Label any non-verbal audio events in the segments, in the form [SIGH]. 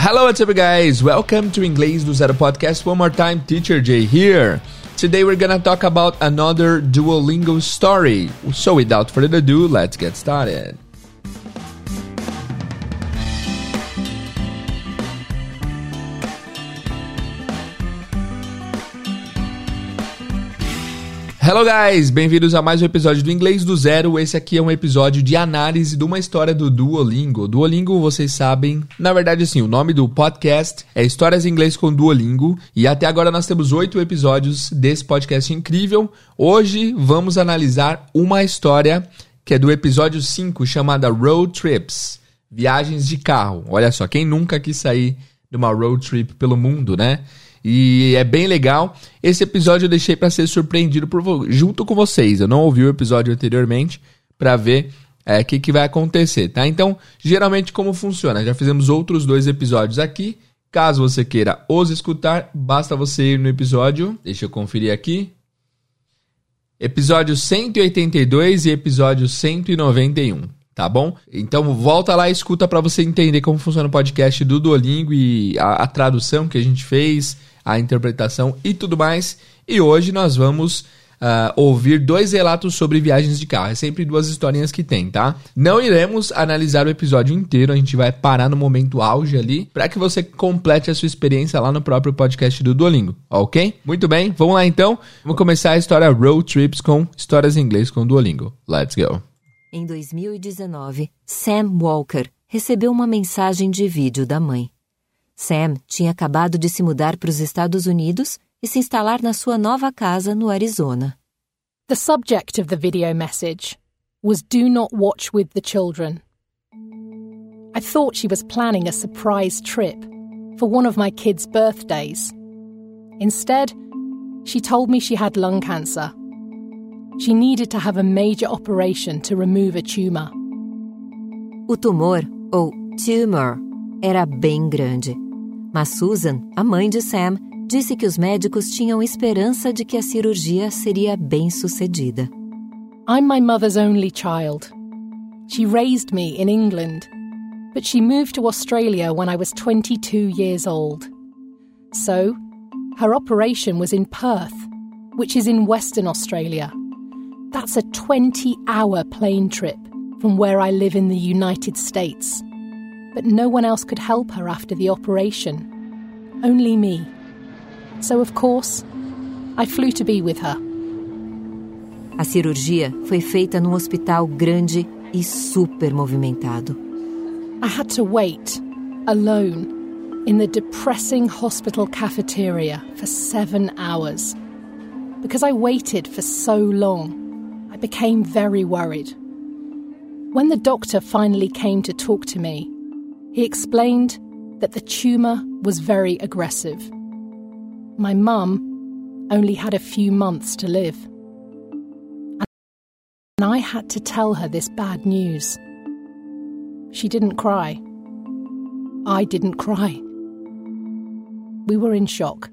Hello, what's up, guys? Welcome to Inglês do Zero podcast. One more time, Teacher Jay here. Today we're gonna talk about another Duolingo story. So, without further ado, let's get started. Hello guys, bem-vindos a mais um episódio do Inglês do Zero. Esse aqui é um episódio de análise de uma história do Duolingo. Duolingo, vocês sabem, na verdade assim, o nome do podcast é Histórias em Inglês com Duolingo e até agora nós temos oito episódios desse podcast incrível. Hoje vamos analisar uma história que é do episódio 5, chamada Road Trips, viagens de carro. Olha só, quem nunca quis sair de uma road trip pelo mundo, né? E é bem legal. Esse episódio eu deixei para ser surpreendido por, junto com vocês. Eu não ouvi o episódio anteriormente para ver o é, que, que vai acontecer, tá? Então, geralmente como funciona? Já fizemos outros dois episódios aqui. Caso você queira os escutar, basta você ir no episódio. Deixa eu conferir aqui. Episódio 182 e episódio 191 tá bom? Então volta lá e escuta para você entender como funciona o podcast do Duolingo e a, a, tradução que a gente fez, a interpretação e tudo mais. E hoje nós vamos uh, ouvir dois relatos sobre viagens de carro. É sempre duas historinhas que tem, tá? Não iremos analisar o episódio inteiro, a gente vai parar no momento auge ali para que você complete a sua experiência lá no próprio podcast do Duolingo, ok? Muito bem, vamos lá então. Vamos começar a história Road Trips com histórias em inglês com Duolingo. Let's go. Em 2019, Sam Walker recebeu uma mensagem de vídeo da mãe. Sam tinha acabado de se mudar para os Estados Unidos e se instalar na sua nova casa no Arizona. The subject of the video message was Do not watch with the children. I thought she was planning a surprise trip for one of my kids' birthdays. Instead, she told me she had lung cancer She needed to have a major operation to remove a tumor. O tumor, ou tumor, era bem grande. Mas Susan, a mãe de Sam, disse que os médicos tinham esperança de que a cirurgia seria bem sucedida. I'm my mother's only child. She raised me in England, but she moved to Australia when I was 22 years old. So, her operation was in Perth, which is in Western Australia. That's a 20 hour plane trip from where I live in the United States. But no one else could help her after the operation. Only me. So, of course, I flew to be with her. A cirurgia foi feita num hospital grande e super movimentado. I had to wait, alone, in the depressing hospital cafeteria for seven hours. Because I waited for so long, I became very worried. When the doctor finally came to talk to me, he explained that the tumour was very aggressive. My mum only had a few months to live. And I had to tell her this bad news. She didn't cry. I didn't cry. We were in shock.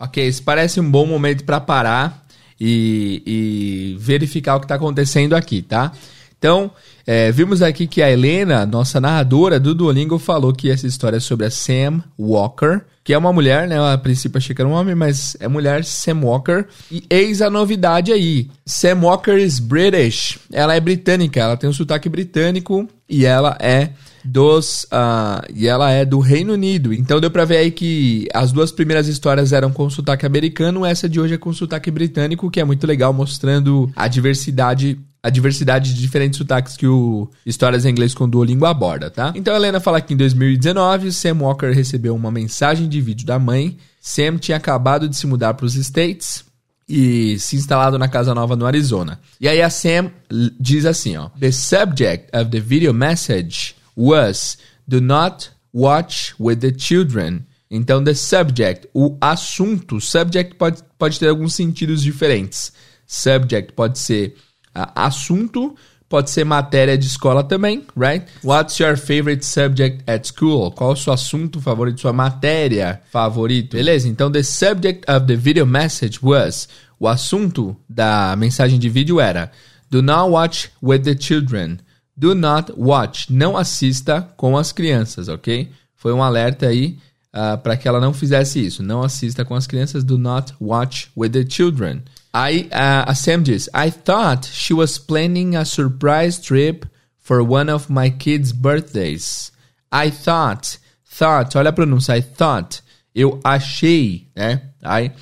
Ok, isso parece um bom momento para parar e, e verificar o que está acontecendo aqui, tá? Então, é, vimos aqui que a Helena, nossa narradora do Duolingo, falou que essa história é sobre a Sam Walker, que é uma mulher, né? A princípio achei que era um homem, mas é mulher, Sam Walker. E eis a novidade aí: Sam Walker is British. Ela é britânica, ela tem um sotaque britânico e ela é dos uh, e ela é do Reino Unido. Então deu para ver aí que as duas primeiras histórias eram com sotaque americano, essa de hoje é com sotaque britânico, que é muito legal, mostrando a diversidade a diversidade de diferentes sotaques que o Histórias em Inglês com Duolingo aborda, tá? Então a Helena fala que em 2019, Sam Walker recebeu uma mensagem de vídeo da mãe. Sam tinha acabado de se mudar para os States e se instalado na casa nova no Arizona. E aí a Sam diz assim, ó: The subject of the video message was do not watch with the children. Então, the subject, o assunto, subject pode, pode ter alguns sentidos diferentes. Subject pode ser assunto, pode ser matéria de escola também, right? What's your favorite subject at school? Qual o seu assunto favorito, sua matéria favorita? Beleza? Então, the subject of the video message was, o assunto da mensagem de vídeo era, do not watch with the children. Do not watch. Não assista com as crianças, ok? foi um alerta aí uh, para que ela não fizesse isso. Não assista com as crianças. Do not watch with the children. Aí uh, a Sam diz: I thought she was planning a surprise trip for one of my kids' birthdays. I thought, thought, olha a pronúncia, I thought. Eu achei, né? I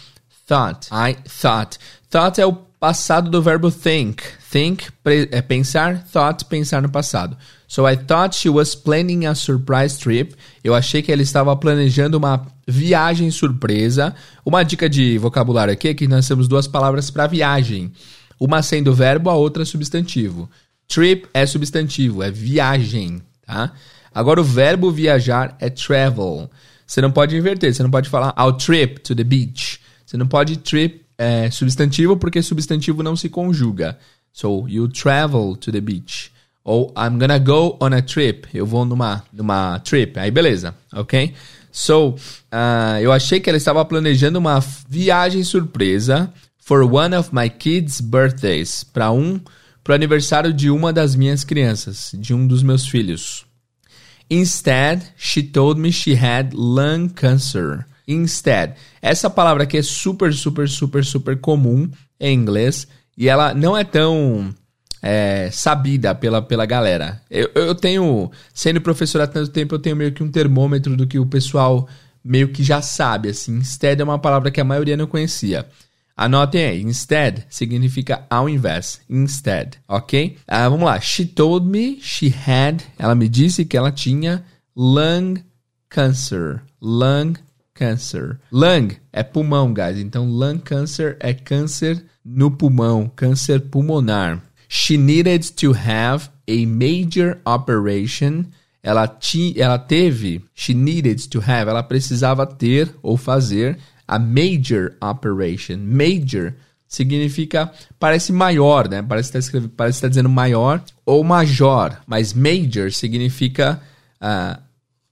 thought, I thought. Thought é o passado do verbo think. Think é pensar, thought, pensar no passado. So I thought she was planning a surprise trip. Eu achei que ela estava planejando uma viagem surpresa. Uma dica de vocabulário aqui é que nós temos duas palavras para viagem. Uma sendo verbo, a outra substantivo. Trip é substantivo, é viagem, tá? Agora o verbo viajar é travel. Você não pode inverter, você não pode falar I'll trip to the beach. Você não pode trip é, substantivo porque substantivo não se conjuga. So, you travel to the beach. Ou I'm gonna go on a trip. Eu vou numa, numa trip. Aí beleza, ok? So, uh, eu achei que ela estava planejando uma viagem surpresa for one of my kids' birthdays. Para um, pro aniversário de uma das minhas crianças, de um dos meus filhos. Instead, she told me she had lung cancer. Instead. Essa palavra aqui é super, super, super, super comum em inglês e ela não é tão é, sabida pela, pela galera. Eu, eu tenho, sendo professor há tanto tempo, eu tenho meio que um termômetro do que o pessoal meio que já sabe, assim. Instead é uma palavra que a maioria não conhecia. Anotem aí, instead significa ao invés, instead, ok? Uh, vamos lá, she told me she had, ela me disse que ela tinha lung cancer, lung cancer. Lung é pulmão, guys, então lung cancer é câncer no pulmão, câncer pulmonar. She needed to have a major operation. Ela, ti, ela teve, she needed to have, ela precisava ter ou fazer a major operation. Major significa, parece maior, né? Parece estar tá parece tá dizendo maior ou major, mas major significa uh,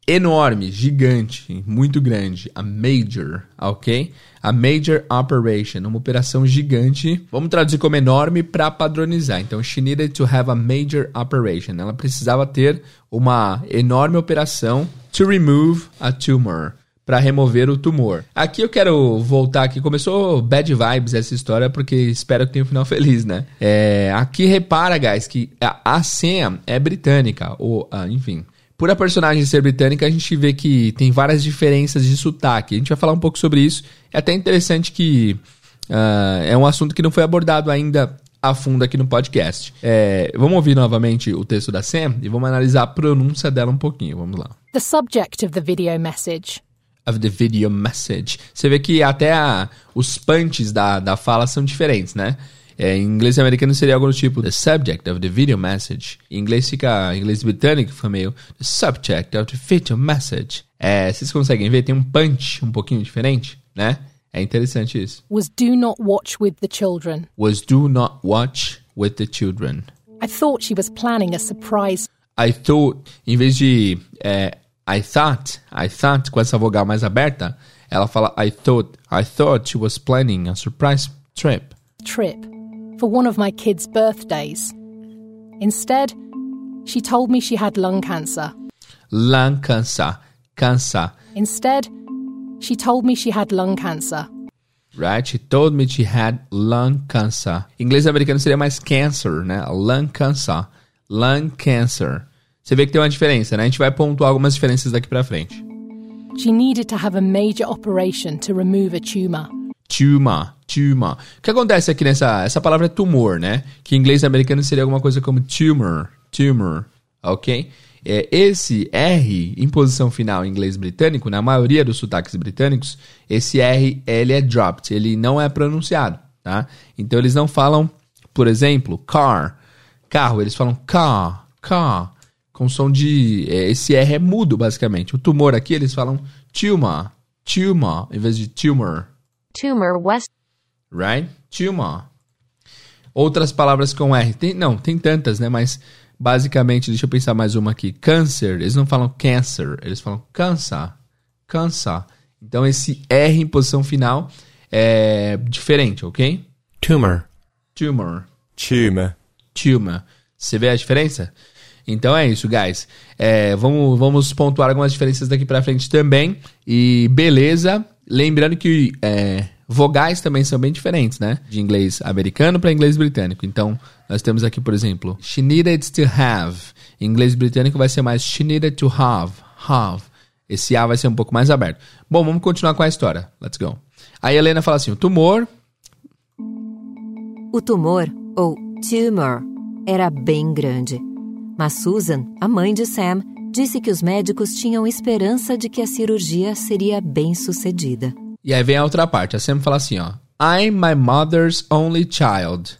enorme, gigante, muito grande. A major, ok? A major operation, uma operação gigante. Vamos traduzir como enorme para padronizar. Então, she needed to have a major operation. Ela precisava ter uma enorme operação to remove a tumor para remover o tumor. Aqui eu quero voltar aqui. Começou bad vibes essa história, porque espero que tenha um final feliz, né? É, aqui repara, guys, que a, a Sam é britânica, ou, ah, enfim. Por a personagem ser britânica, a gente vê que tem várias diferenças de sotaque. A gente vai falar um pouco sobre isso. É até interessante que uh, é um assunto que não foi abordado ainda a fundo aqui no podcast. É, vamos ouvir novamente o texto da Sam e vamos analisar a pronúncia dela um pouquinho. Vamos lá. The subject of the video message. Of the video message. Você vê que até a, os punches da, da fala são diferentes, né? É, em inglês americano seria algo do tipo The subject of the video message. Em inglês fica, em inglês britânico fica meio The subject of the video message. É, vocês conseguem ver? Tem um punch um pouquinho diferente, né? É interessante isso. Was do not watch with the children. Was do not watch with the children. I thought she was planning a surprise. I thought, em vez de é, I thought, I thought com essa vogal mais aberta, ela fala I thought, I thought she was planning a surprise trip. Trip for one of my kids' birthdays. Instead, she told me she had lung cancer. Lung cancer. Cancer. Instead, she told me she had lung cancer. Right? She told me she had lung cancer. Em inglês americano seria mais cancer, né? Lung cancer. Lung cancer. Você vê que tem uma diferença, né? A gente vai pontuar algumas diferenças daqui pra frente. She needed to have a major operation to remove a tumor. Tumor, tumor. O que acontece aqui nessa essa palavra é tumor, né? Que em inglês americano seria alguma coisa como tumor, tumor, ok? É, esse R em posição final em inglês britânico, na maioria dos sotaques britânicos, esse R ele é dropped, ele não é pronunciado, tá? Então eles não falam, por exemplo, car, carro, eles falam car, car, com som de é, esse R é mudo basicamente. O tumor aqui eles falam tumor, tumor em vez de tumor, tumor west. Right? Tumor. Outras palavras com R. Tem, não, tem tantas, né? Mas basicamente, deixa eu pensar mais uma aqui. Câncer, eles não falam cancer, eles falam cancer. Cancer. Então esse R em posição final é diferente, ok? Tumor. Tumor. Tumor. Tumor. Você vê a diferença? Então é isso, guys. É, vamos, vamos pontuar algumas diferenças daqui pra frente também. E beleza. Lembrando que é, vogais também são bem diferentes, né? De inglês americano para inglês britânico. Então, nós temos aqui, por exemplo, she needed to have. Em inglês britânico vai ser mais she needed to have. Have. Esse A vai ser um pouco mais aberto. Bom, vamos continuar com a história. Let's go. Aí a Helena fala assim: o tumor. O tumor, ou tumor, era bem grande. Mas Susan, a mãe de Sam, disse que os médicos tinham esperança de que a cirurgia seria bem sucedida. E aí vem a outra parte. A Sam fala assim, ó. I'm my mother's only child.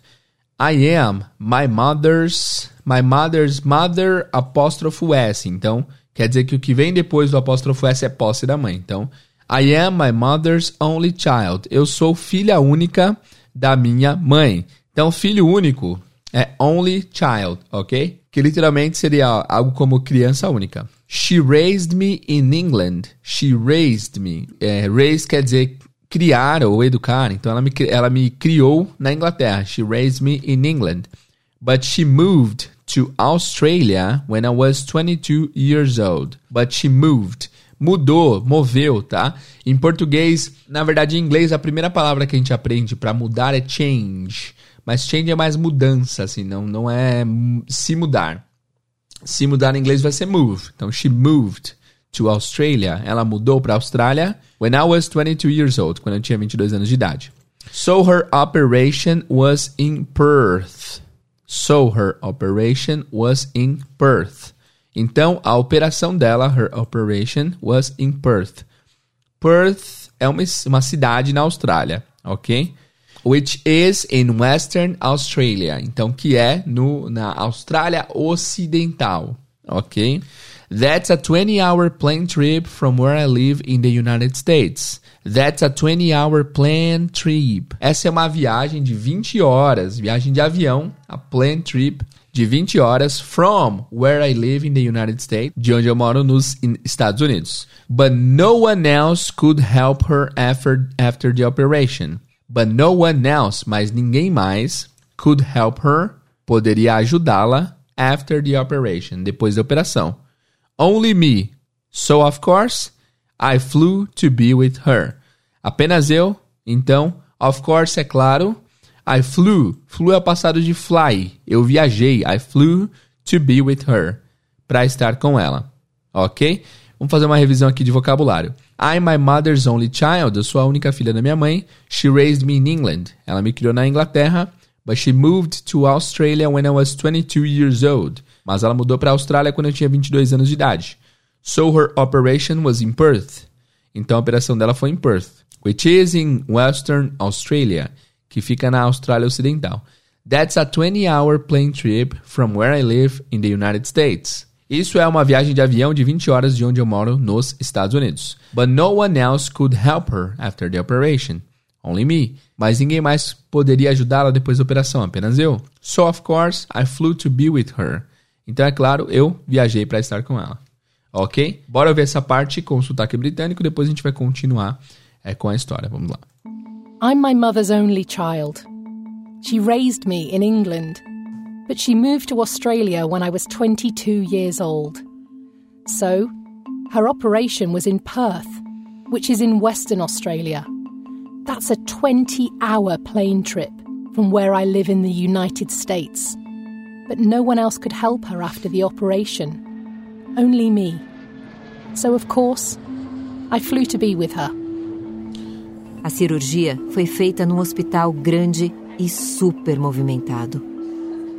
I am my mother's my mother's mother apóstrofo S. Então, quer dizer que o que vem depois do apóstrofo S é posse da mãe. Então, I am my mother's only child. Eu sou filha única da minha mãe. Então, filho único é only child, ok? Que literalmente seria algo como criança única. She raised me in England. She raised me. É, raise quer dizer criar ou educar. Então, ela me, ela me criou na Inglaterra. She raised me in England. But she moved to Australia when I was 22 years old. But she moved mudou, moveu, tá? Em português, na verdade em inglês a primeira palavra que a gente aprende para mudar é change, mas change é mais mudança, assim, não, não é se mudar. Se mudar em inglês vai ser move. Então she moved to Australia. Ela mudou para Austrália when I was 22 years old, quando eu tinha 22 anos de idade. So her operation was in Perth. So her operation was in Perth. Então, a operação dela, her operation, was in Perth. Perth é uma, uma cidade na Austrália, ok? Which is in Western Australia. Então, que é no, na Austrália Ocidental, ok? That's a 20-hour plane trip from where I live in the United States. That's a 20-hour plane trip. Essa é uma viagem de 20 horas, viagem de avião, a plane trip de 20 horas from where I live in the United States, de onde eu moro nos Estados Unidos. But no one else could help her after, after the operation. But no one else, mas ninguém mais, could help her, poderia ajudá-la after the operation, depois da operação. Only me. So, of course, I flew to be with her. Apenas eu, então, of course, é claro, I flew. Flew é o passado de fly. Eu viajei. I flew to be with her. Para estar com ela. Ok? Vamos fazer uma revisão aqui de vocabulário. I'm my mother's only child. Eu sou a única filha da minha mãe. She raised me in England. Ela me criou na Inglaterra. But she moved to Australia when I was 22 years old. Mas ela mudou para a Austrália quando eu tinha 22 anos de idade. So her operation was in Perth. Então a operação dela foi em Perth, which is in Western Australia que fica na Austrália Ocidental. That's a 20-hour plane trip from where I live in the United States. Isso é uma viagem de avião de 20 horas de onde eu moro nos Estados Unidos. But no one else could help her after the operation. Only me. Mas ninguém mais poderia ajudá-la depois da operação, apenas eu. So of course, I flew to be with her. Então é claro, eu viajei para estar com ela. Ok? Bora ver essa parte com o sotaque britânico, depois a gente vai continuar é, com a história. Vamos lá. I'm my mother's only child. She raised me in England, but she moved to Australia when I was 22 years old. So, her operation was in Perth, which is in Western Australia. That's a 20 hour plane trip from where I live in the United States. But no one else could help her after the operation. Only me. So, of course, I flew to be with her. A cirurgia foi feita num hospital grande e super movimentado.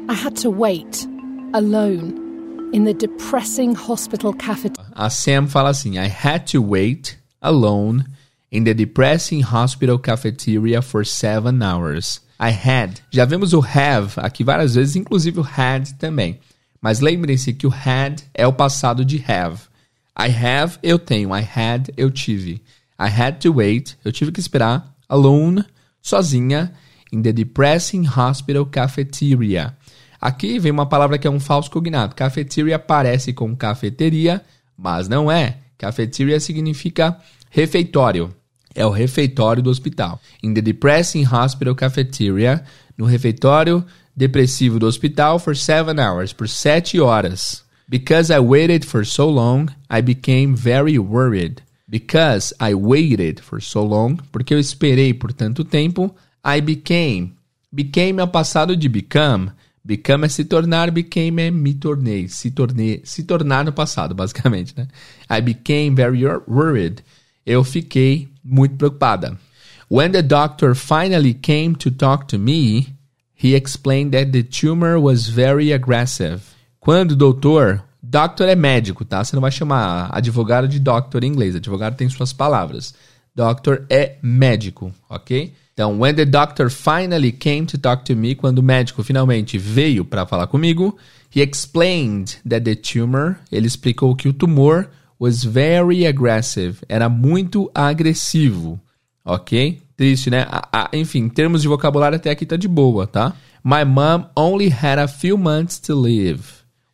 I had to wait alone in the depressing hospital cafeteria. A Sam fala assim: I had to wait alone in the depressing hospital cafeteria for seven hours. I had. Já vemos o have aqui várias vezes, inclusive o had também. Mas lembrem-se que o had é o passado de have. I have, eu tenho. I had, eu tive. I had to wait, eu tive que esperar, alone, sozinha, in the depressing hospital cafeteria. Aqui vem uma palavra que é um falso cognado. Cafeteria parece com cafeteria, mas não é. Cafeteria significa refeitório. É o refeitório do hospital. In the depressing hospital cafeteria, no refeitório depressivo do hospital for seven hours, por sete horas. Because I waited for so long, I became very worried. Because I waited for so long, porque eu esperei por tanto tempo, I became. Became é o passado de become. Become é se tornar, became é me tornei, se tornei, se tornar no passado, basicamente, né? I became very worried. Eu fiquei muito preocupada. When the doctor finally came to talk to me, he explained that the tumor was very aggressive. Quando o doutor, doctor é médico, tá? Você não vai chamar advogado de doctor em inglês. Advogado tem suas palavras. Doctor é médico, ok? Então, when the doctor finally came to talk to me, quando o médico finalmente veio para falar comigo, he explained that the tumor, ele explicou que o tumor was very aggressive, era muito agressivo, ok? Triste, né? enfim, em termos de vocabulário até aqui tá de boa, tá? My mom only had a few months to live.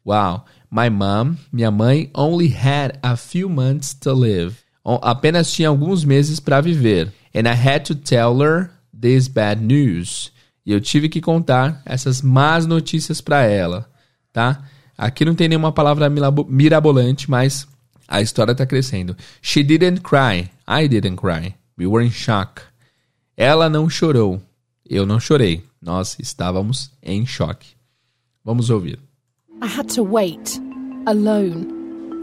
Wow. My mom, minha mãe, only had a few months to live. Apenas tinha alguns meses para viver. And I had to tell her this bad news. E eu tive que contar essas más notícias para ela, tá? Aqui não tem nenhuma palavra mirabolante, mas a história está crescendo. She didn't cry. I didn't cry. We were in shock. Ela não chorou. Eu não chorei. Nós estávamos em choque. Vamos ouvir. I had to wait alone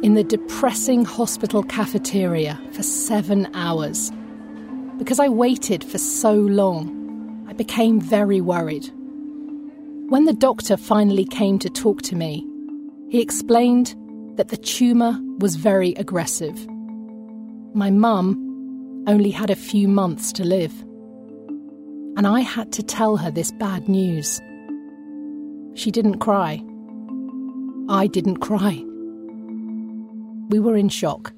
in the depressing hospital cafeteria for seven hours. Because I waited for so long, I became very worried. When the doctor finally came to talk to me, he explained that the tumour was very aggressive. My mum only had a few months to live. And I had to tell her this bad news. She didn't cry. I didn't cry. We were in shock.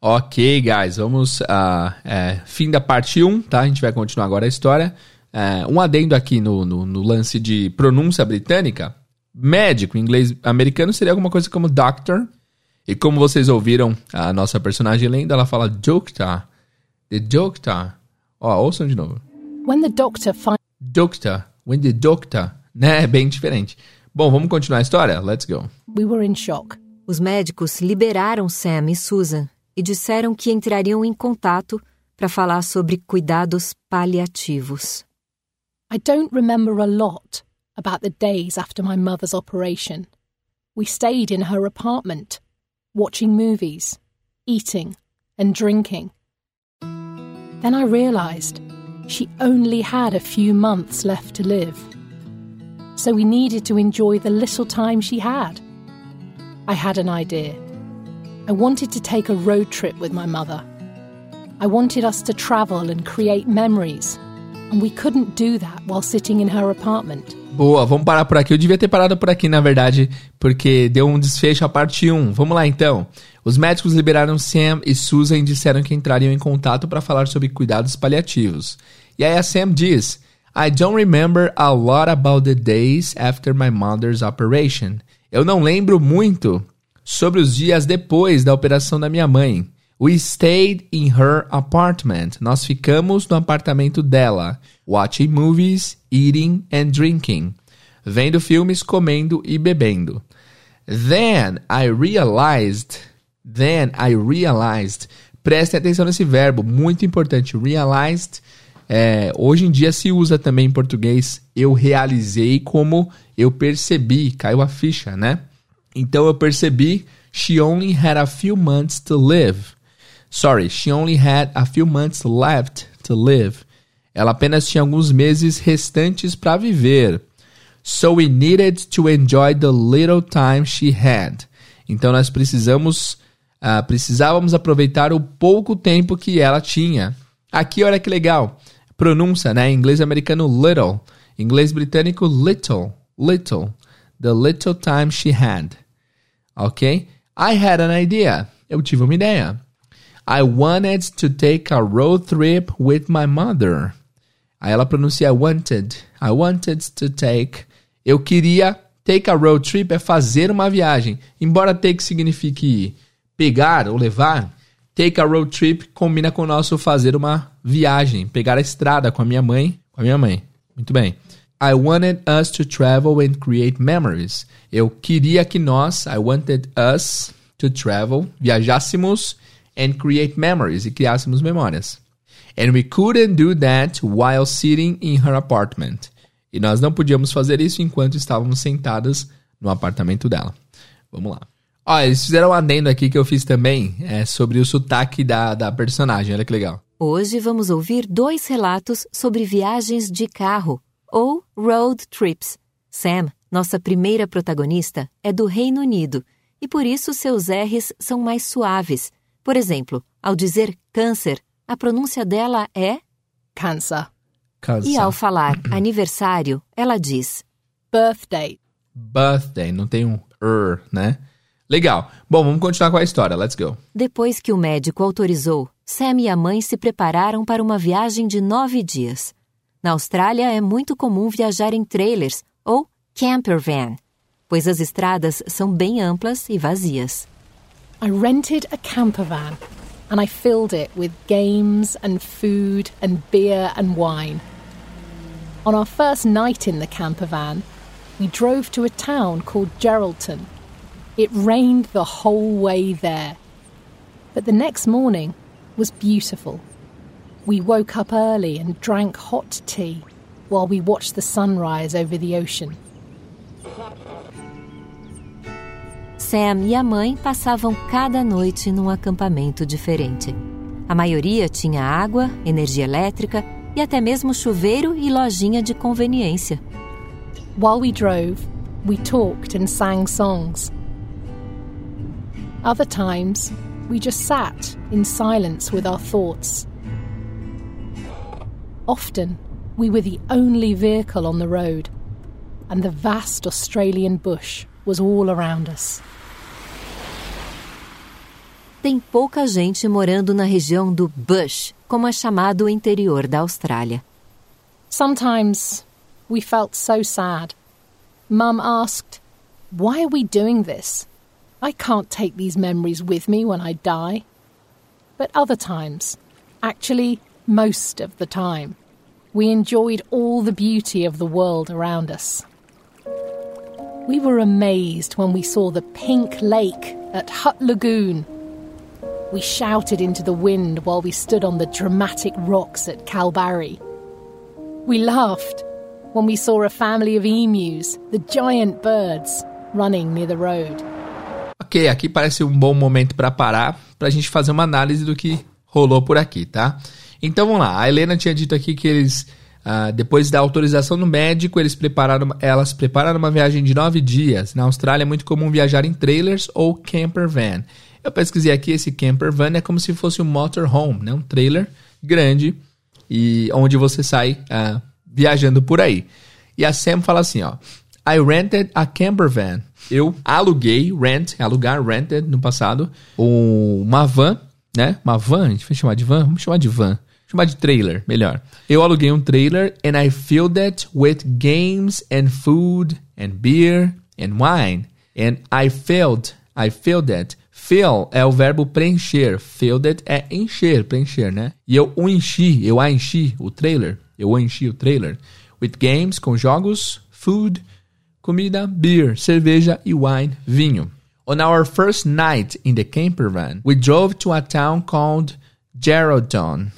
Ok, guys, vamos. Uh, é, fim da parte 1, tá? A gente vai continuar agora a história. Uh, um adendo aqui no, no, no, lance de pronúncia britânica. Médico em inglês americano seria alguma coisa como doctor. E como vocês ouviram a nossa personagem lendo, ela fala doctor. The doctor. Ó, ouçam de novo. When the doctor finds. Doctor. When the doctor. Né? É bem diferente. Bom, vamos continuar a história? Let's go. We were in shock. Os médicos liberaram Sam e Susan e disseram que entrariam em contato para falar sobre cuidados paliativos. I don't remember a lot about the days after my mother's operation. We stayed in her apartment, watching movies, eating, and drinking. Then I realised she only had a few months left to live. So we needed to enjoy the little time she had. I had an idea. I wanted to take a road trip with my mother. I wanted us to travel and create memories, and we couldn't do that while sitting in her apartment. Boa, vamos parar por aqui. Eu devia ter parado por aqui, na verdade, porque deu um desfecho a parte 1. Vamos lá então. Os médicos liberaram Sam e Susan e disseram que entrariam em contato para falar sobre cuidados paliativos. E aí a Sam diz: I don't remember a lot about the days after my mother's operation. Eu não lembro muito sobre os dias depois da operação da minha mãe. We stayed in her apartment. Nós ficamos no apartamento dela, watching movies, eating and drinking. Vendo filmes, comendo e bebendo. Then I realized, then I realized. Prestem atenção nesse verbo, muito importante. Realized, é, hoje em dia se usa também em português. Eu realizei como eu percebi, caiu a ficha, né? Então eu percebi she only had a few months to live. Sorry, she only had a few months left to live. Ela apenas tinha alguns meses restantes para viver. So we needed to enjoy the little time she had. Então nós precisamos uh, precisávamos aproveitar o pouco tempo que ela tinha. Aqui olha que legal. Pronúncia, né? Em inglês americano little, em inglês britânico little, little. The little time she had ok? I had an idea. Eu tive uma ideia. I wanted to take a road trip with my mother. Aí ela pronuncia wanted. I wanted to take. Eu queria. Take a road trip é fazer uma viagem. Embora take signifique pegar ou levar, take a road trip combina com o nosso fazer uma viagem, pegar a estrada com a minha mãe, com a minha mãe. Muito bem. I wanted us to travel and create memories. Eu queria que nós, I wanted us to travel, viajássemos and create memories e criássemos memórias. And we couldn't do that while sitting in her apartment. E nós não podíamos fazer isso enquanto estávamos sentadas no apartamento dela. Vamos lá. Ó, eles fizeram um adendo aqui que eu fiz também é, sobre o sotaque da, da personagem. Olha que legal. Hoje vamos ouvir dois relatos sobre viagens de carro, ou road trips. Sam, nossa primeira protagonista, é do Reino Unido e por isso seus R's são mais suaves. Por exemplo, ao dizer câncer, a pronúncia dela é Cancer. Cansa. e ao falar [CLEARS THROAT] aniversário, ela diz Birthday. Birthday, não tem um er, né? Legal. Bom, vamos continuar com a história. Let's go. Depois que o médico autorizou, Sam e a mãe se prepararam para uma viagem de nove dias. Na Austrália é muito comum viajar em trailers ou camper van, pois as estradas são bem amplas e vazias. I rented a camper van and I filled it with games and food and beer and wine. On our first night in the camper van, we drove to a town called Geraldton. It rained the whole way there. But the next morning was beautiful. We woke up early and drank hot tea while we watched the sunrise over the ocean. Sam e a mãe passavam cada noite num acampamento diferente. A maioria tinha água, energia elétrica e até mesmo chuveiro e lojinha de conveniência. While we drove, we talked and sang songs. Other times, we just sat in silence with our thoughts. Often, we were the only vehicle on the road, and the vast Australian bush was all around us. Tem pouca gente morando na região do Bush, como é chamado o interior da Austrália. Sometimes we felt so sad. Mum asked, Why are we doing this? I can't take these memories with me when I die. But other times, actually, most of the time, we enjoyed all the beauty of the world around us. We were amazed when we saw the pink lake at Hut Lagoon. We shouted into the wind while we stood on the dramatic rocks at Calbarry. We laughed when we saw a family of emus, the giant birds, running near the road. Ok, aqui parece um bom momento para parar, para a gente fazer uma análise do que rolou por aqui, tá? Então vamos lá. A Helena tinha dito aqui que eles, ah, depois da autorização do médico, eles prepararam, elas prepararam uma viagem de nove dias. Na Austrália é muito comum viajar em trailers ou camper van. Eu pesquisei aqui, esse camper van é como se fosse um motorhome, né? Um trailer grande e onde você sai ah, viajando por aí. E a Sam fala assim, ó. I rented a camper van. Eu aluguei, rent, alugar, rented no passado, um- uma van, né? Uma van, a gente vai chamar de van? Vamos chamar de van. Chamar de trailer, melhor. Eu aluguei um trailer and I filled it with games and food and beer and wine. And I filled, I filled it. Fill é o verbo preencher. Filled it é encher, preencher, né? E eu o enchi, eu a enchi, o trailer. Eu enchi o trailer. With games, com jogos, food, comida, beer, cerveja e wine, vinho. On our first night in the camper van, we drove to a town called Geraldton.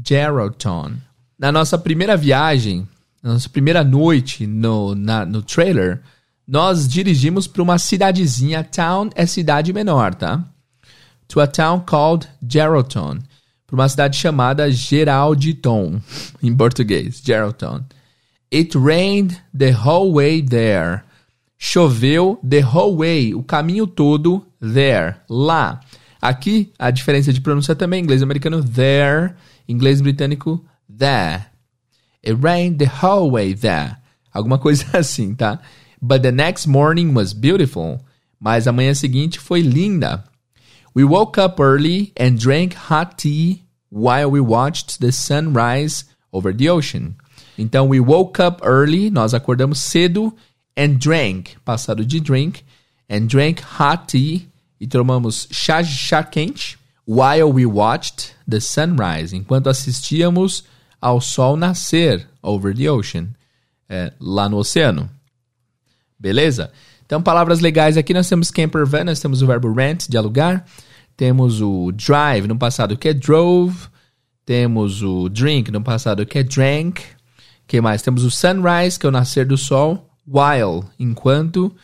Geraldton. Na nossa primeira viagem, na nossa primeira noite no, na- no trailer, nós dirigimos para uma cidadezinha. Town é cidade menor, tá? To a town called Geraldton. Para uma cidade chamada Geraldton, em português, Geraldton. It rained the whole way there. Choveu the whole way, o caminho todo there, lá. Aqui, a diferença de pronúncia também, inglês americano there, inglês britânico there. It rained the whole way there. Alguma coisa [LAUGHS] assim, tá? But the next morning was beautiful. Mas a manhã seguinte foi linda. We woke up early and drank hot tea while we watched the sunrise over the ocean. Então, we woke up early, nós acordamos cedo, and drank, passado de drink, and drank hot tea, e tomamos chá, chá quente, while we watched the sunrise, enquanto assistíamos ao sol nascer over the ocean. é, lá no oceano. Beleza? Então, palavras legais aqui, nós temos camper van, nós temos o verbo rent, de alugar. Temos o drive, no passado, que é drove. Temos o drink, no passado, que é drank. que mais? Temos o sunrise, que é o nascer do sol. While, enquanto.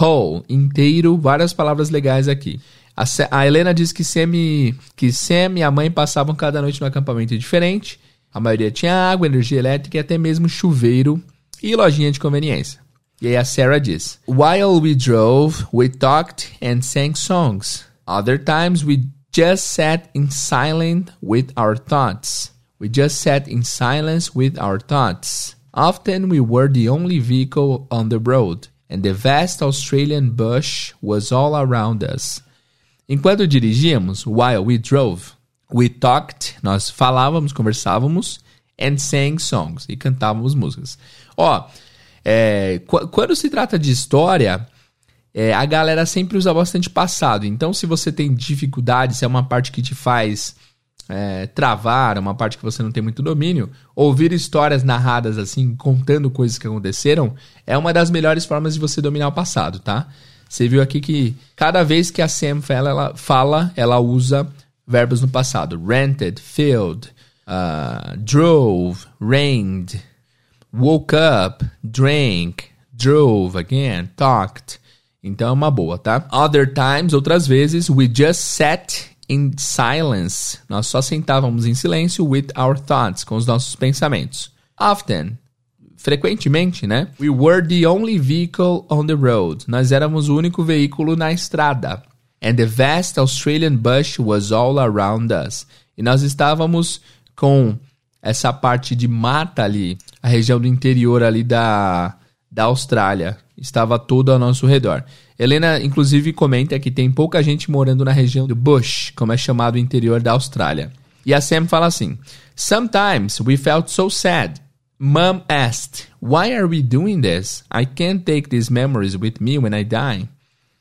Whole, inteiro. Várias palavras legais aqui. A, a Helena diz que Sam, que Sam e a mãe passavam cada noite no acampamento diferente. A maioria tinha água, energia elétrica e até mesmo chuveiro e lojinha de conveniência. E aí a Sarah diz: While we drove, we talked and sang songs. Other times we just sat in silence with our thoughts. We just sat in silence with our thoughts. Often we were the only vehicle on the road, and the vast Australian bush was all around us. Enquanto dirigíamos, while we drove, we talked, nós falávamos, conversávamos, and sang songs, e cantávamos músicas. Ó, é, quando se trata de história, é, a galera sempre usa bastante passado. Então, se você tem dificuldade, se é uma parte que te faz é, travar, uma parte que você não tem muito domínio, ouvir histórias narradas assim, contando coisas que aconteceram, é uma das melhores formas de você dominar o passado, tá? Você viu aqui que cada vez que a Sam fala, ela, fala, ela usa verbos no passado. Rented, filled, uh, drove, rained, woke up, drank, drove again, talked. Então é uma boa, tá? Other times, outras vezes, we just sat in silence. Nós só sentávamos em silêncio with our thoughts, com os nossos pensamentos. Often, frequentemente, né? We were the only vehicle on the road. Nós éramos o único veículo na estrada. And the vast Australian bush was all around us. E nós estávamos com essa parte de mata ali, a região do interior ali da, da Austrália. Estava todo ao nosso redor. Helena, inclusive, comenta que tem pouca gente morando na região do Bush, como é chamado o interior da Austrália. E a Sam fala assim: Sometimes we felt so sad Mom asked, Why are we doing this? I can't take these memories with me when I die.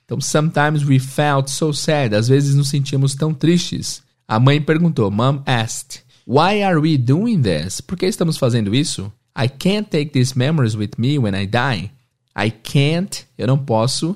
Então, sometimes we felt so sad. Às vezes nos sentimos tão tristes. A mãe perguntou, Mom asked, Why are we doing this? Por que estamos fazendo isso? I can't take these memories with me when I die. I can't, eu não posso,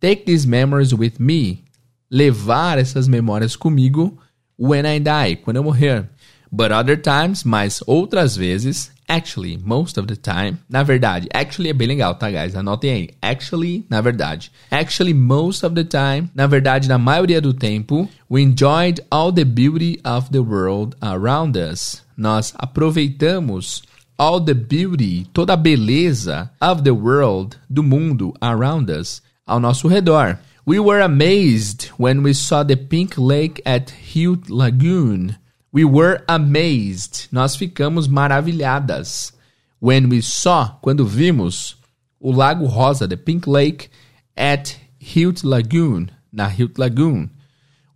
take these memories with me, levar essas memórias comigo when I die, quando eu morrer. But other times, mas outras vezes, actually, most of the time, na verdade, actually é bem legal, tá, guys? Anotem aí. Actually, na verdade. Actually, most of the time, na verdade, na maioria do tempo, we enjoyed all the beauty of the world around us. Nós aproveitamos all the beauty, toda a beleza of the world, do mundo around us, ao nosso redor. We were amazed when we saw the pink lake at Hute Lagoon. We were amazed. Nós ficamos maravilhadas. When we saw, quando vimos, o Lago Rosa, the Pink Lake, at Hilt Lagoon, na Hilt Lagoon.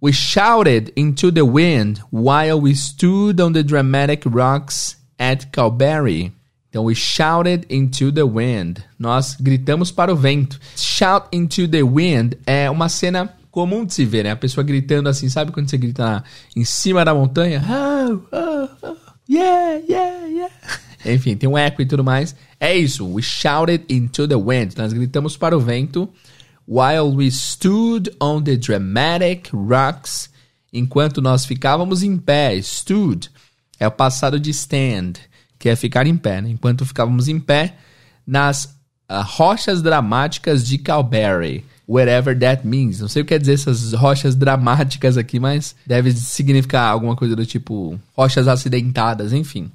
We shouted into the wind while we stood on the dramatic rocks at Calberry. Então, we shouted into the wind. Nós gritamos para o vento. Shout into the wind é uma cena comum de se ver, né? A pessoa gritando assim, sabe quando você grita lá, em cima da montanha? Oh, oh, oh, yeah, yeah, yeah. Enfim, tem um eco e tudo mais. É isso. We shouted into the wind. Nós gritamos para o vento. While we stood on the dramatic rocks. Enquanto nós ficávamos em pé. Stood é o passado de stand, que é ficar em pé. Né? Enquanto ficávamos em pé nas uh, rochas dramáticas de Calberry whatever that means. Não sei o que quer dizer essas rochas dramáticas aqui, mas deve significar alguma coisa do tipo rochas acidentadas, enfim.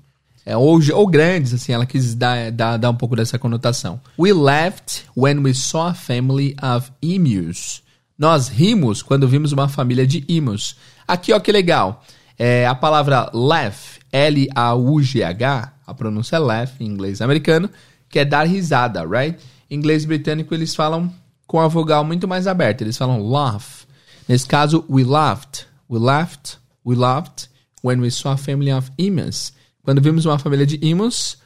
É, ou, ou grandes, assim, ela quis dar, dar, dar um pouco dessa conotação. We laughed when we saw a family of emus. Nós rimos quando vimos uma família de emus. Aqui, ó, que legal. É, a palavra laugh, L-A-U-G-H, a pronúncia é laugh em inglês americano, que é dar risada, right? Em inglês britânico eles falam com a vogal muito mais aberta. Eles falam laugh. Nesse caso, we laughed. We laughed. We laughed when we saw a family of emus. Quando vimos uma família de emus,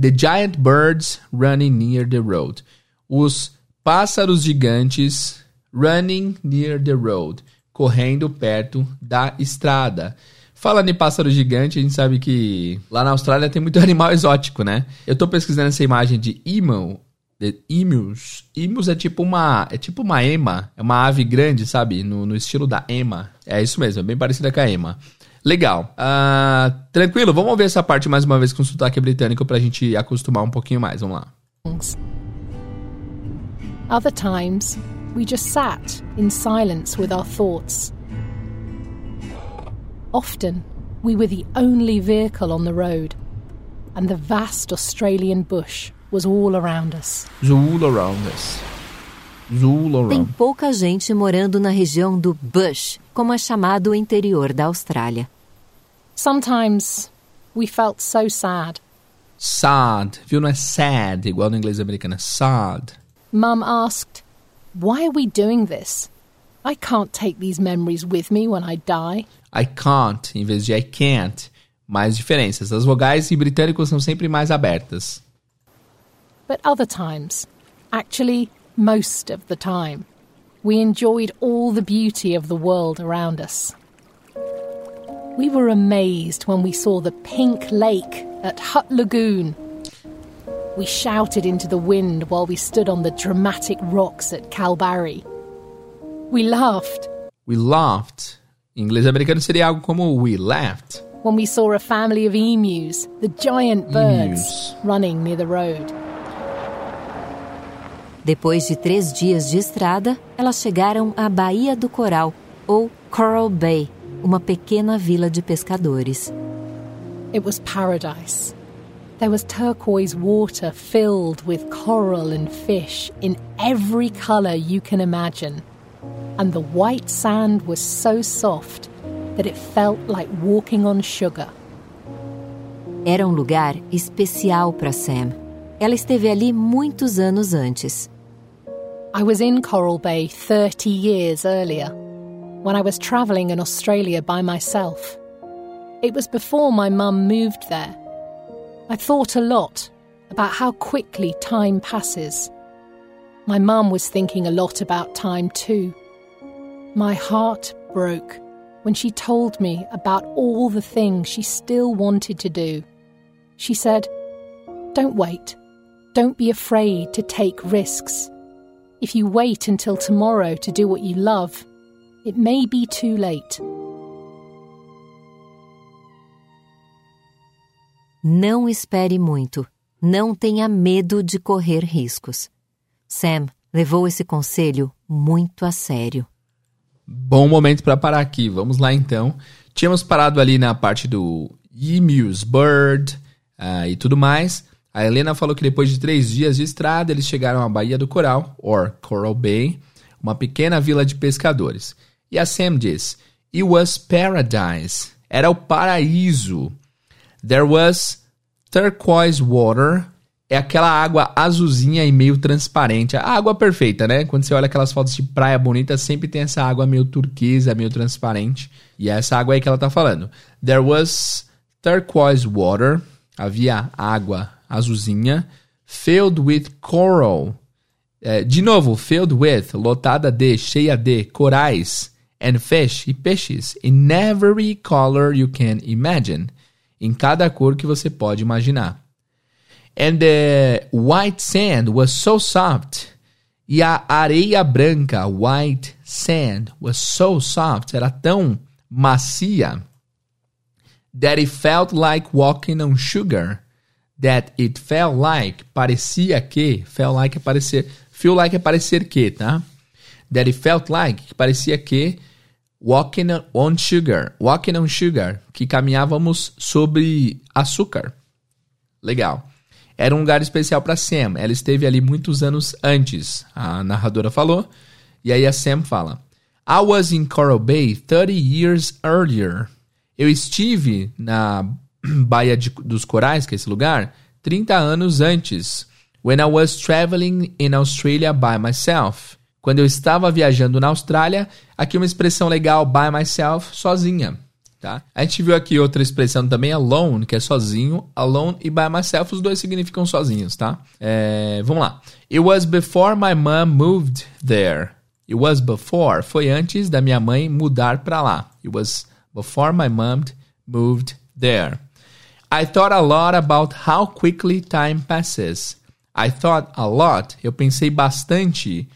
the giant birds running near the road. Os pássaros gigantes running near the road, correndo perto da estrada. Falando em pássaro gigante, a gente sabe que lá na Austrália tem muito [LAUGHS] animal exótico, né? Eu tô pesquisando essa imagem de emu, de. Emus é tipo uma, é tipo uma ema, é uma ave grande, sabe? No, no estilo da ema. É isso mesmo, é bem parecida com a ema. Legal. Uh, tranquilo, vamos ver essa parte mais uma vez com sotaque britânico pra gente acostumar um pouquinho mais. Vamos lá. Other times, we just sat in silence with our thoughts. Often, we were the only vehicle on the road, and the vast Australian bush was all around us. All around us. All around. Tem pouca gente morando na região do bush, como é chamado o interior da Austrália. Sometimes we felt so sad. Sad, viu? Não é sad, igual no inglês americano, é sad. Mum asked, Why are we doing this? I can't take these memories with me when I die. I can't, em vez de I can't. Mais diferenças. As vogais em britânicos são sempre mais abertas. But other times, actually, most of the time, we enjoyed all the beauty of the world around us. We were amazed when we saw the pink lake at Hut Lagoon. We shouted into the wind while we stood on the dramatic rocks at Calbarry. We laughed. We laughed. Em inglês americano seria algo como we laughed. When we saw a family of emus, the giant birds, emus. running near the road. Depois de três dias de estrada, elas chegaram à Baía do Coral, ou Coral Bay, uma pequena vila de pescadores. It was paradise. There was turquoise water filled with coral and fish in every color you can imagine. And the white sand was so soft that it felt like walking on sugar. Era um lugar especial para Sam. Ela esteve ali muitos anos antes. I was in Coral Bay 30 years earlier, when I was travelling in Australia by myself. It was before my mum moved there. I thought a lot about how quickly time passes. My mum was thinking a lot about time too. My heart broke when she told me about all the things she still wanted to do. She said, Don't wait. Don't be afraid to take risks. If you wait until tomorrow to do what you love, it may be too late. Não espere muito. Não tenha medo de correr riscos. Sam levou esse conselho muito a sério. Bom momento para parar aqui. Vamos lá então. Tínhamos parado ali na parte do emus, bird uh, e tudo mais. A Helena falou que depois de três dias de estrada, eles chegaram à Baía do Coral, or Coral Bay, uma pequena vila de pescadores. E a Sam diz: It was paradise. Era o paraíso. There was turquoise water. É aquela água azulzinha e meio transparente. A água perfeita, né? Quando você olha aquelas fotos de praia bonita, sempre tem essa água meio turquesa, meio transparente. E é essa água aí que ela tá falando. There was turquoise water. Havia água azulzinha, filled with coral. É, de novo, filled with, lotada de, cheia de, corais, and fish, e peixes, in every color you can imagine. Em cada cor que você pode imaginar. And the white sand was so soft. E a areia branca, white sand, was so soft, era tão macia, that it felt like walking on sugar that it felt like, parecia que, felt like é feel like é parecer que, tá? That it felt like, que parecia que, walking on sugar, walking on sugar, que caminhávamos sobre açúcar. Legal. Era um lugar especial para Sam. Ela esteve ali muitos anos antes, a narradora falou. E aí a Sam fala: I was in Coral Bay 30 years earlier. Eu estive na [CLEARS THROAT] Baía de, dos Corais, que é esse lugar, 30 anos antes. When I was traveling in Australia by myself. Quando eu estava viajando na Austrália, aqui uma expressão legal, by myself, sozinha. Tá? A gente viu aqui outra expressão também, alone, que é sozinho. Alone e by myself, os dois significam sozinhos, tá? É, vamos lá. It was before my mom moved there. It was before, foi antes da minha mãe mudar para lá. It was before my mom moved there. I thought a lot about how quickly time passes. I thought a lot, eu pensei bastante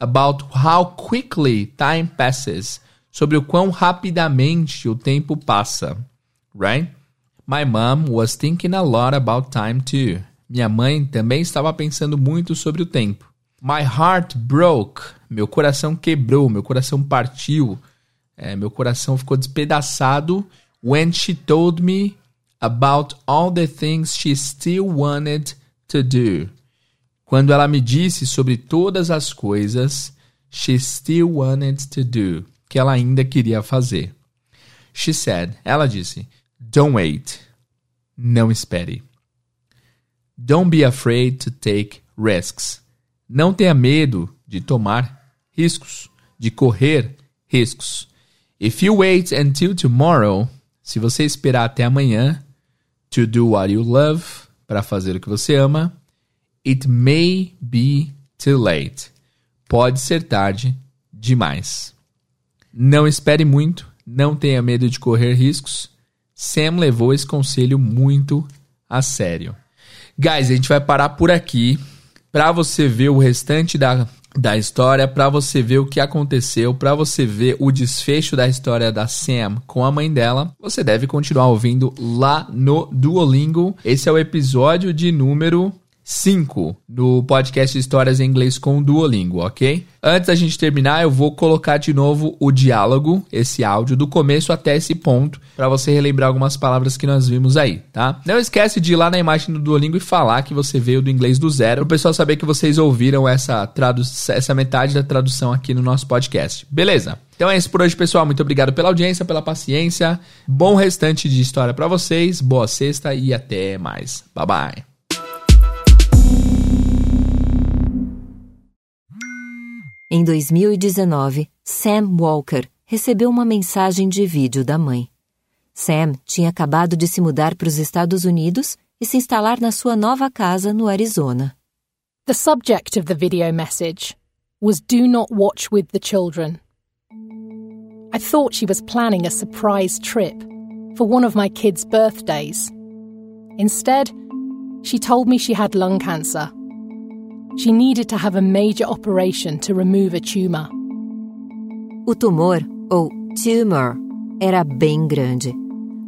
about how quickly time passes, sobre o quão rapidamente o tempo passa, right? My mom was thinking a lot about time too. Minha mãe também estava pensando muito sobre o tempo. My heart broke. Meu coração quebrou, meu coração partiu. É, meu coração ficou despedaçado when she told me about all the things she still wanted to do. Quando ela me disse sobre todas as coisas she still wanted to do, que ela ainda queria fazer. She said, ela disse, don't wait. Não espere. Don't be afraid to take risks. Não tenha medo de tomar riscos, de correr riscos. If you wait until tomorrow, se você esperar até amanhã, to do what you love, para fazer o que você ama, it may be too late. Pode ser tarde demais. Não espere muito, não tenha medo de correr riscos. Sam levou esse conselho muito a sério. Guys, a gente vai parar por aqui para você ver o restante da, da história, para você ver o que aconteceu, para você ver o desfecho da história da Sam com a mãe dela. Você deve continuar ouvindo lá no Duolingo. Esse é o episódio de número 5 no podcast Histórias em Inglês com Duolingo, ok? Antes da gente terminar, eu vou colocar de novo o diálogo, esse áudio, do começo até esse ponto, para você relembrar algumas palavras que nós vimos aí, tá? Não esquece de ir lá na imagem do Duolingo e falar que você veio do inglês do zero, o pessoal saber que vocês ouviram essa, tradu essa metade da tradução aqui no nosso podcast. Beleza? Então é isso por hoje, pessoal. Muito obrigado pela audiência, pela paciência. Bom restante de história para vocês. Boa sexta e até mais. Bye bye. Em 2019, Sam Walker recebeu uma mensagem de vídeo da mãe. Sam tinha acabado de se mudar para os Estados Unidos e se instalar na sua nova casa no Arizona. The subject of the video message was Do not watch with the children. I thought she was planning a surprise trip for one of my kids' birthdays. Instead, she told me she had lung cancer She needed to have a major operation to remove a tumor. O tumor, ou tumor, era bem grande.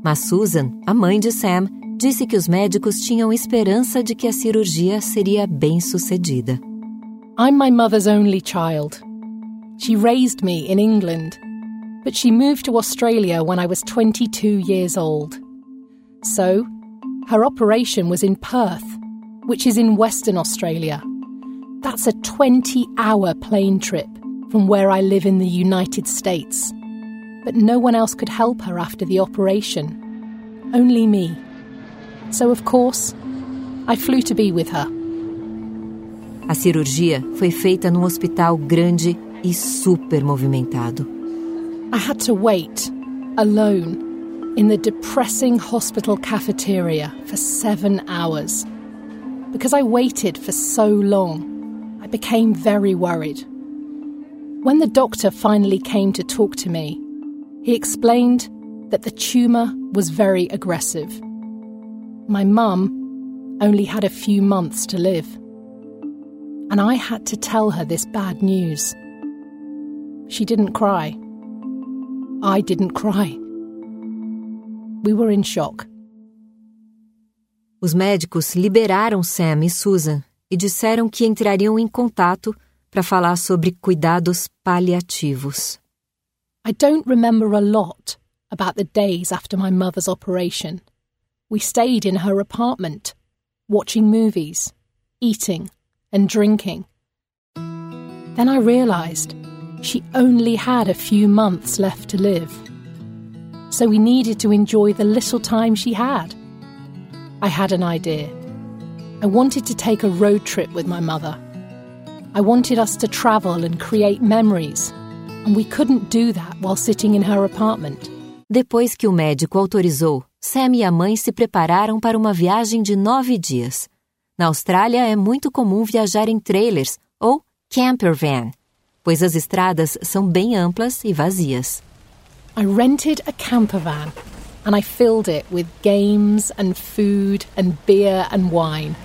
Mas Susan, a mãe de Sam, disse que os médicos tinham esperança de que a cirurgia seria bem sucedida. I'm my mother's only child. She raised me in England, but she moved to Australia when I was 22 years old. So, her operation was in Perth, which is in Western Australia. That's a 20 hour plane trip from where I live in the United States. But no one else could help her after the operation. Only me. So, of course, I flew to be with her. A cirurgia foi feita num hospital grande e super movimentado. I had to wait, alone, in the depressing hospital cafeteria for seven hours. Because I waited for so long, I became very worried. When the doctor finally came to talk to me, he explained that the tumour was very aggressive. My mum only had a few months to live. And I had to tell her this bad news. She didn't cry. I didn't cry. We were in shock. Os médicos liberaram Sam e Susan e disseram que entrariam em contato para falar sobre cuidados paliativos. I don't remember a lot about the days after my mother's operation. We stayed in her apartment, watching movies, eating, and drinking. Then I realised she only had a few months left to live. So we needed to enjoy the little time she had. I had an idea. I wanted to take a road trip with my mother. I wanted us to travel and create memories, and we couldn't do that while sitting in her apartment. Depois que o médico autorizou, Sam e a mãe se prepararam para uma viagem de nove dias. Na Austrália é muito comum viajar em trailers ou camper van, pois as estradas são bem amplas e vazias. I rented a camper van and I filled it with games and food and beer and wine.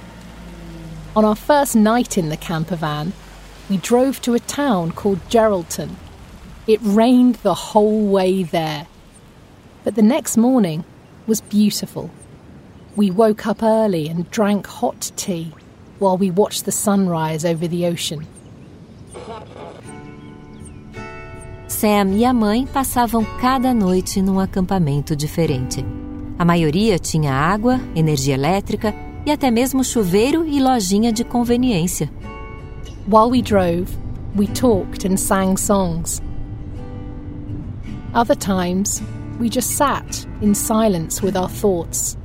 On our first night in the camper van, we drove to a town called Geraldton. It rained the whole way there. But the next morning was beautiful. We woke up early and drank hot tea while we watched the sunrise over the ocean. Sam e a mãe passavam cada noite num acampamento diferente. A maioria tinha água, energia elétrica e até mesmo chuveiro e lojinha de conveniência. While we drove, we talked and sang songs. Other times, we just sat in silence with our thoughts.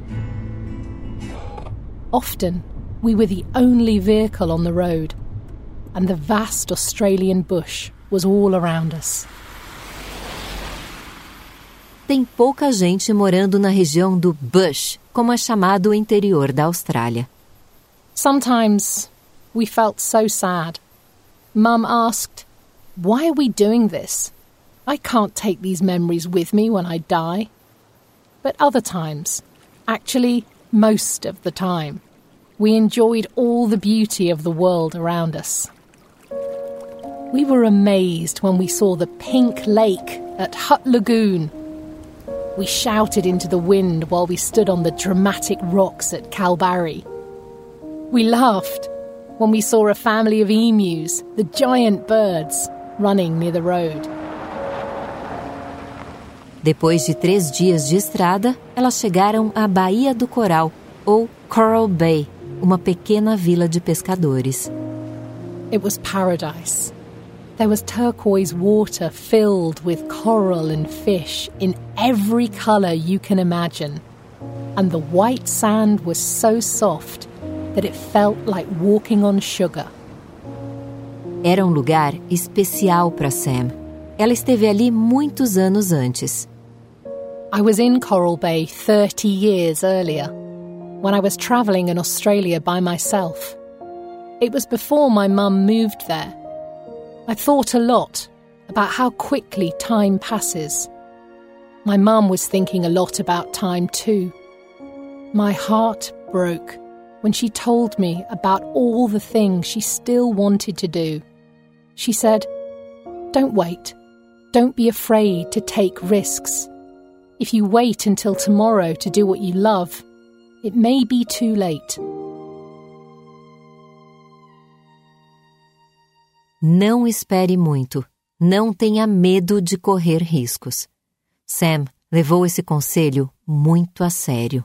Often, we were the only vehicle on the road, and the vast Australian bush was all around us. Tem pouca gente morando na região do Bush, como é chamado o interior da Austrália. Sometimes we felt so sad. Mum asked, Why are we doing this? I can't take these memories with me when I die. But other times, actually, most of the time, we enjoyed all the beauty of the world around us. We were amazed when we saw the pink lake at Hut Lagoon we shouted into the wind while we stood on the dramatic rocks at Calbarry. We laughed when we saw a family of emus, the giant birds, running near the road. Depois de três dias de estrada, elas chegaram à Baía do Coral, ou Coral Bay, uma pequena vila de pescadores. It was paradise. There was turquoise water filled with coral and fish in every colour you can imagine. And the white sand was so soft that it felt like walking on sugar. Era um lugar especial para Sam. Ela esteve ali muitos anos antes. I was in Coral Bay 30 years earlier, when I was travelling in Australia by myself. It was before my mum moved there I thought a lot about how quickly time passes. My mum was thinking a lot about time too. My heart broke when she told me about all the things she still wanted to do. She said, Don't wait. Don't be afraid to take risks. If you wait until tomorrow to do what you love, it may be too late. Não espere muito. Não tenha medo de correr riscos. Sam levou esse conselho muito a sério.